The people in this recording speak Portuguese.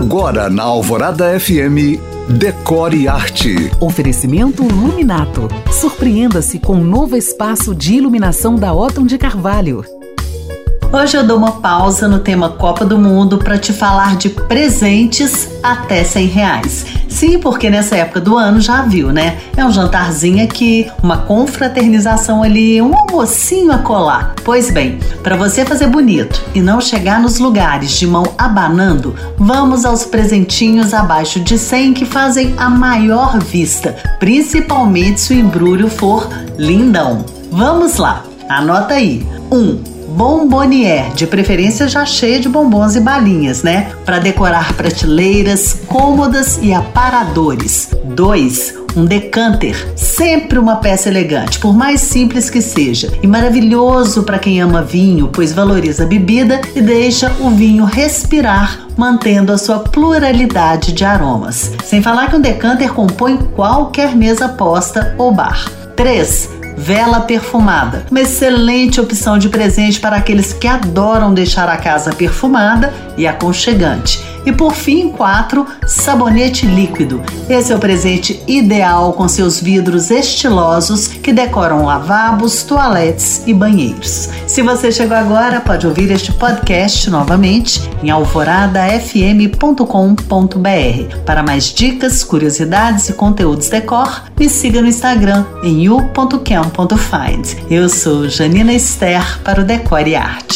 Agora na Alvorada FM, Decore Arte. Oferecimento Luminato. Surpreenda-se com um novo espaço de iluminação da Otton de Carvalho. Hoje eu dou uma pausa no tema Copa do Mundo para te falar de presentes até 100 reais. Sim, porque nessa época do ano já viu, né? É um jantarzinho aqui, uma confraternização ali, um almocinho a colar. Pois bem, para você fazer bonito e não chegar nos lugares de mão abanando, vamos aos presentinhos abaixo de 100 que fazem a maior vista, principalmente se o embrulho for lindão. Vamos lá, anota aí. 1. Um, bombonier, de preferência já cheia de bombons e balinhas, né? Para decorar prateleiras, cômodas e aparadores. 2. Um decanter, sempre uma peça elegante, por mais simples que seja, e maravilhoso para quem ama vinho, pois valoriza a bebida e deixa o vinho respirar, mantendo a sua pluralidade de aromas. Sem falar que um decanter compõe qualquer mesa posta ou bar. 3 vela perfumada. Uma excelente opção de presente para aqueles que adoram deixar a casa perfumada e aconchegante. E por fim, quatro, sabonete líquido. Esse é o presente ideal com seus vidros estilosos que decoram lavabos, toaletes e banheiros. Se você chegou agora, pode ouvir este podcast novamente em alvoradafm.com.br. Para mais dicas, curiosidades e conteúdos decor, me siga no Instagram em u.cam.find. Eu sou Janina Esther para o Decore e Arte.